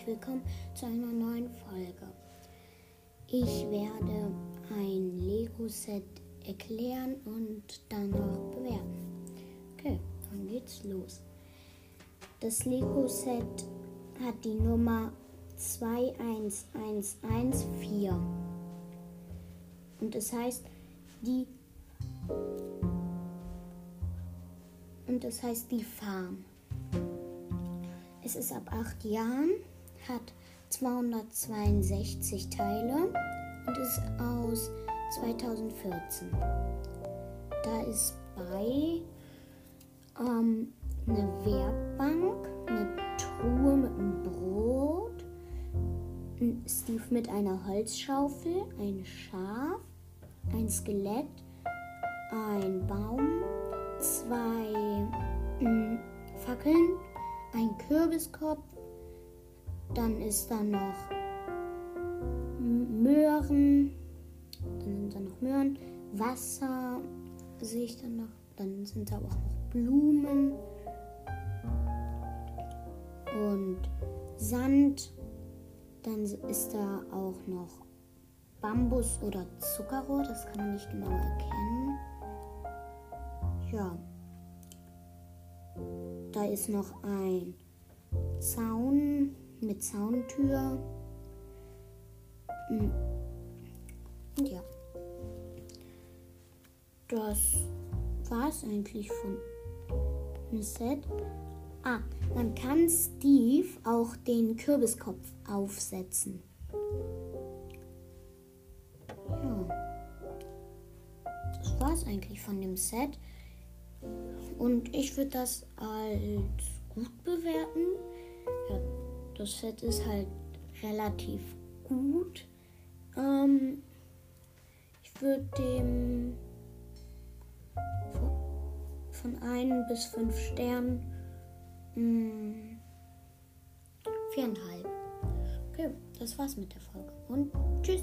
herzlich willkommen zu einer neuen Folge. Ich werde ein Lego-Set erklären und dann noch bewerten. Okay, dann geht's los. Das Lego-Set hat die Nummer 21114 und es heißt die und es heißt die Farm. Es ist ab 8 Jahren, hat 262 Teile und ist aus 2014. Da ist bei ähm, eine Werkbank, eine Truhe mit einem Brot, ein Steve mit einer Holzschaufel, ein Schaf, ein Skelett, ein Baum, zwei mh, Fackeln, ein Kürbiskopf, dann ist da noch Möhren, dann sind da noch Möhren, Wasser sehe ich dann noch, dann sind da auch noch Blumen. Und Sand, dann ist da auch noch Bambus oder Zuckerrohr, das kann man nicht genau erkennen. Ja. Da ist noch ein Zaun mit Zauntür. Hm. Und ja. Das war es eigentlich von dem Set. Ah, man kann Steve auch den Kürbiskopf aufsetzen. Ja. Das war es eigentlich von dem Set. Und ich würde das als gut bewerten. Ja, das Set ist halt relativ gut. Ähm, ich würde dem von 1 bis 5 Sternen mh, 4,5. Okay, das war's mit der Folge. Und tschüss.